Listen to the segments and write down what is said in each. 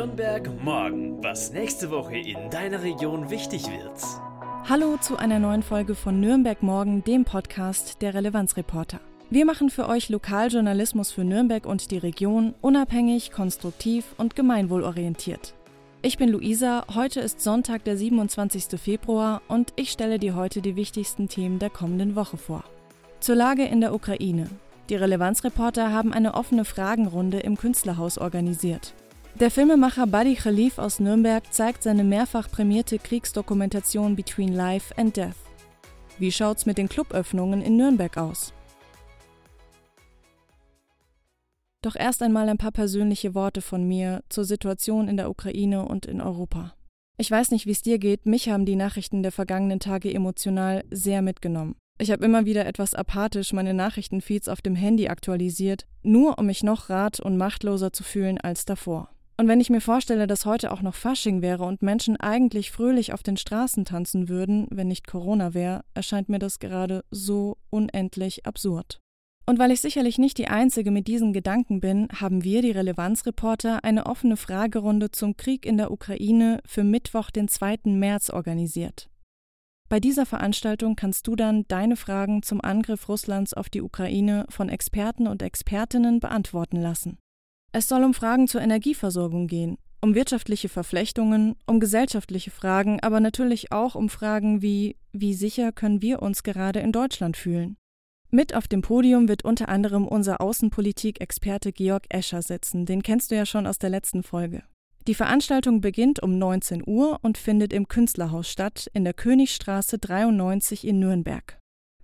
Nürnberg morgen, was nächste Woche in deiner Region wichtig wird. Hallo zu einer neuen Folge von Nürnberg morgen, dem Podcast der Relevanzreporter. Wir machen für euch Lokaljournalismus für Nürnberg und die Region unabhängig, konstruktiv und gemeinwohlorientiert. Ich bin Luisa, heute ist Sonntag, der 27. Februar und ich stelle dir heute die wichtigsten Themen der kommenden Woche vor. Zur Lage in der Ukraine. Die Relevanzreporter haben eine offene Fragenrunde im Künstlerhaus organisiert. Der Filmemacher Buddy Khalif aus Nürnberg zeigt seine mehrfach prämierte Kriegsdokumentation Between Life and Death. Wie schaut's mit den Cluböffnungen in Nürnberg aus? Doch erst einmal ein paar persönliche Worte von mir zur Situation in der Ukraine und in Europa. Ich weiß nicht, wie es dir geht, mich haben die Nachrichten der vergangenen Tage emotional sehr mitgenommen. Ich habe immer wieder etwas apathisch meine Nachrichtenfeeds auf dem Handy aktualisiert, nur um mich noch rat- und machtloser zu fühlen als davor. Und wenn ich mir vorstelle, dass heute auch noch Fasching wäre und Menschen eigentlich fröhlich auf den Straßen tanzen würden, wenn nicht Corona wäre, erscheint mir das gerade so unendlich absurd. Und weil ich sicherlich nicht die Einzige mit diesen Gedanken bin, haben wir, die Relevanzreporter, eine offene Fragerunde zum Krieg in der Ukraine für Mittwoch, den 2. März organisiert. Bei dieser Veranstaltung kannst du dann deine Fragen zum Angriff Russlands auf die Ukraine von Experten und Expertinnen beantworten lassen. Es soll um Fragen zur Energieversorgung gehen, um wirtschaftliche Verflechtungen, um gesellschaftliche Fragen, aber natürlich auch um Fragen wie wie sicher können wir uns gerade in Deutschland fühlen? Mit auf dem Podium wird unter anderem unser Außenpolitik-Experte Georg Escher sitzen, den kennst du ja schon aus der letzten Folge. Die Veranstaltung beginnt um 19 Uhr und findet im Künstlerhaus statt, in der Königstraße 93 in Nürnberg.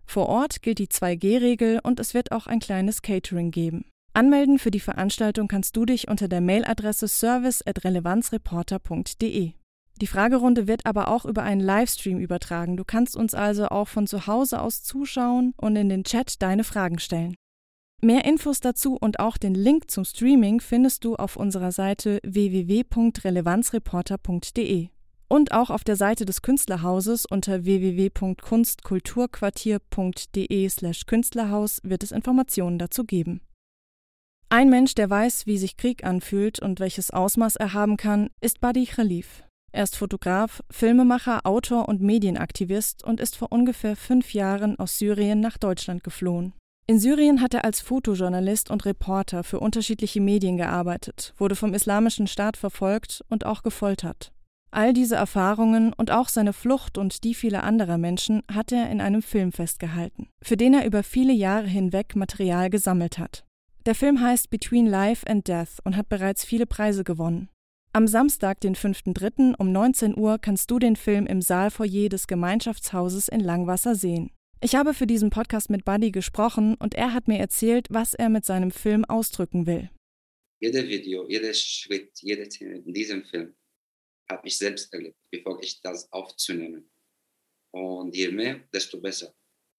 Vor Ort gilt die 2G-Regel und es wird auch ein kleines Catering geben. Anmelden für die Veranstaltung kannst du dich unter der Mailadresse service@relevanzreporter.de. Die Fragerunde wird aber auch über einen Livestream übertragen. Du kannst uns also auch von zu Hause aus zuschauen und in den Chat deine Fragen stellen. Mehr Infos dazu und auch den Link zum Streaming findest du auf unserer Seite www.relevanzreporter.de und auch auf der Seite des Künstlerhauses unter www.kunstkulturquartier.de/künstlerhaus wird es Informationen dazu geben. Ein Mensch, der weiß, wie sich Krieg anfühlt und welches Ausmaß er haben kann, ist Buddy Khalif. Er ist Fotograf, Filmemacher, Autor und Medienaktivist und ist vor ungefähr fünf Jahren aus Syrien nach Deutschland geflohen. In Syrien hat er als Fotojournalist und Reporter für unterschiedliche Medien gearbeitet, wurde vom Islamischen Staat verfolgt und auch gefoltert. All diese Erfahrungen und auch seine Flucht und die vieler anderer Menschen hat er in einem Film festgehalten, für den er über viele Jahre hinweg Material gesammelt hat. Der Film heißt Between Life and Death und hat bereits viele Preise gewonnen. Am Samstag, den 5.3. um 19 Uhr kannst du den Film im Saalfoyer des Gemeinschaftshauses in Langwasser sehen. Ich habe für diesen Podcast mit Buddy gesprochen und er hat mir erzählt, was er mit seinem Film ausdrücken will. Jeder Video, jeder Schritt, jede Szene in diesem Film habe ich selbst erlebt, bevor ich das aufzunehmen. Und je mehr, desto besser.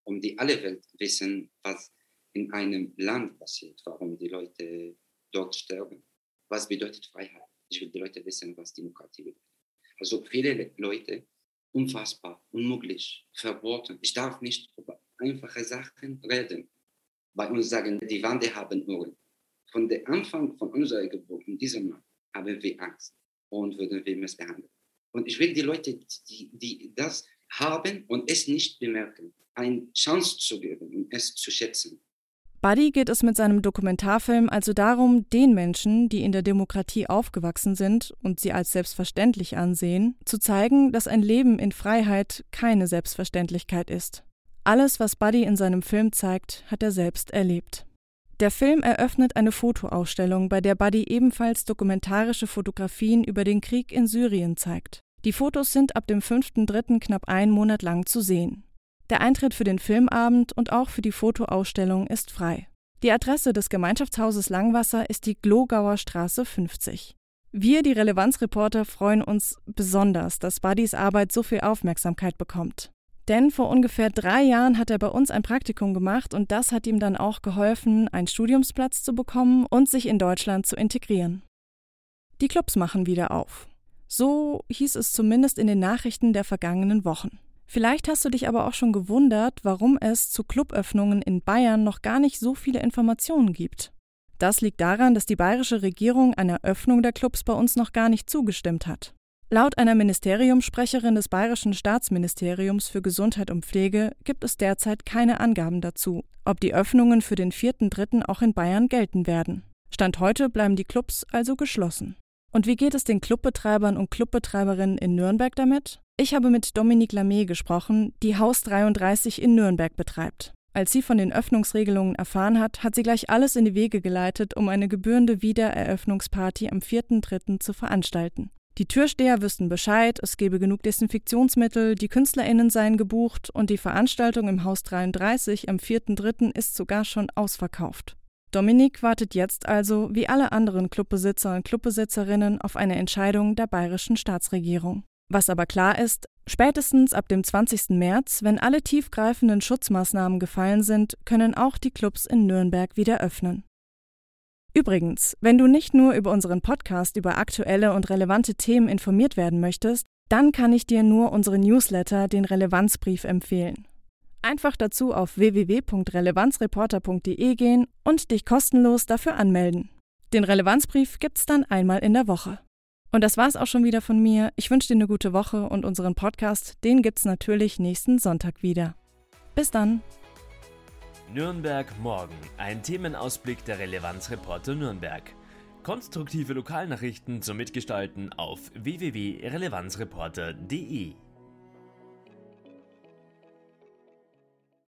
Um die alle Welt wissen, was in einem Land passiert, warum die Leute dort sterben. Was bedeutet Freiheit? Ich will die Leute wissen, was Demokratie bedeutet. Also viele Leute unfassbar, unmöglich, verboten. Ich darf nicht über einfache Sachen reden. Bei uns sagen, die Wände haben Ohren. Von dem Anfang von unserer Geburt, in diesem Mann, haben wir Angst und würden wir missbehandelt. Und ich will die Leute, die, die das haben und es nicht bemerken, eine Chance zu geben und es zu schätzen. Buddy geht es mit seinem Dokumentarfilm also darum, den Menschen, die in der Demokratie aufgewachsen sind und sie als selbstverständlich ansehen, zu zeigen, dass ein Leben in Freiheit keine Selbstverständlichkeit ist. Alles, was Buddy in seinem Film zeigt, hat er selbst erlebt. Der Film eröffnet eine Fotoausstellung, bei der Buddy ebenfalls dokumentarische Fotografien über den Krieg in Syrien zeigt. Die Fotos sind ab dem 5.3. knapp einen Monat lang zu sehen. Der Eintritt für den Filmabend und auch für die Fotoausstellung ist frei. Die Adresse des Gemeinschaftshauses Langwasser ist die Glogauer Straße 50. Wir, die Relevanzreporter, freuen uns besonders, dass Buddys Arbeit so viel Aufmerksamkeit bekommt. Denn vor ungefähr drei Jahren hat er bei uns ein Praktikum gemacht und das hat ihm dann auch geholfen, einen Studiumsplatz zu bekommen und sich in Deutschland zu integrieren. Die Clubs machen wieder auf. So hieß es zumindest in den Nachrichten der vergangenen Wochen. Vielleicht hast du dich aber auch schon gewundert, warum es zu Cluböffnungen in Bayern noch gar nicht so viele Informationen gibt. Das liegt daran, dass die bayerische Regierung einer Öffnung der Clubs bei uns noch gar nicht zugestimmt hat. Laut einer Ministeriumssprecherin des Bayerischen Staatsministeriums für Gesundheit und Pflege gibt es derzeit keine Angaben dazu, ob die Öffnungen für den 4.3. auch in Bayern gelten werden. Stand heute bleiben die Clubs also geschlossen. Und wie geht es den Clubbetreibern und Clubbetreiberinnen in Nürnberg damit? Ich habe mit Dominique Lamé gesprochen, die Haus 33 in Nürnberg betreibt. Als sie von den Öffnungsregelungen erfahren hat, hat sie gleich alles in die Wege geleitet, um eine gebührende Wiedereröffnungsparty am 4.3. zu veranstalten. Die Türsteher wüssten Bescheid, es gebe genug Desinfektionsmittel, die KünstlerInnen seien gebucht und die Veranstaltung im Haus 33 am 4.3. ist sogar schon ausverkauft. Dominik wartet jetzt also, wie alle anderen Clubbesitzer und Clubbesitzerinnen, auf eine Entscheidung der bayerischen Staatsregierung. Was aber klar ist, spätestens ab dem 20. März, wenn alle tiefgreifenden Schutzmaßnahmen gefallen sind, können auch die Clubs in Nürnberg wieder öffnen. Übrigens, wenn du nicht nur über unseren Podcast über aktuelle und relevante Themen informiert werden möchtest, dann kann ich dir nur unseren Newsletter, den Relevanzbrief, empfehlen. Einfach dazu auf www.relevanzreporter.de gehen und dich kostenlos dafür anmelden. Den Relevanzbrief gibt's dann einmal in der Woche. Und das war's auch schon wieder von mir. Ich wünsche dir eine gute Woche und unseren Podcast, den gibt's natürlich nächsten Sonntag wieder. Bis dann! Nürnberg morgen. Ein Themenausblick der Relevanzreporter Nürnberg. Konstruktive Lokalnachrichten zum Mitgestalten auf www.relevanzreporter.de.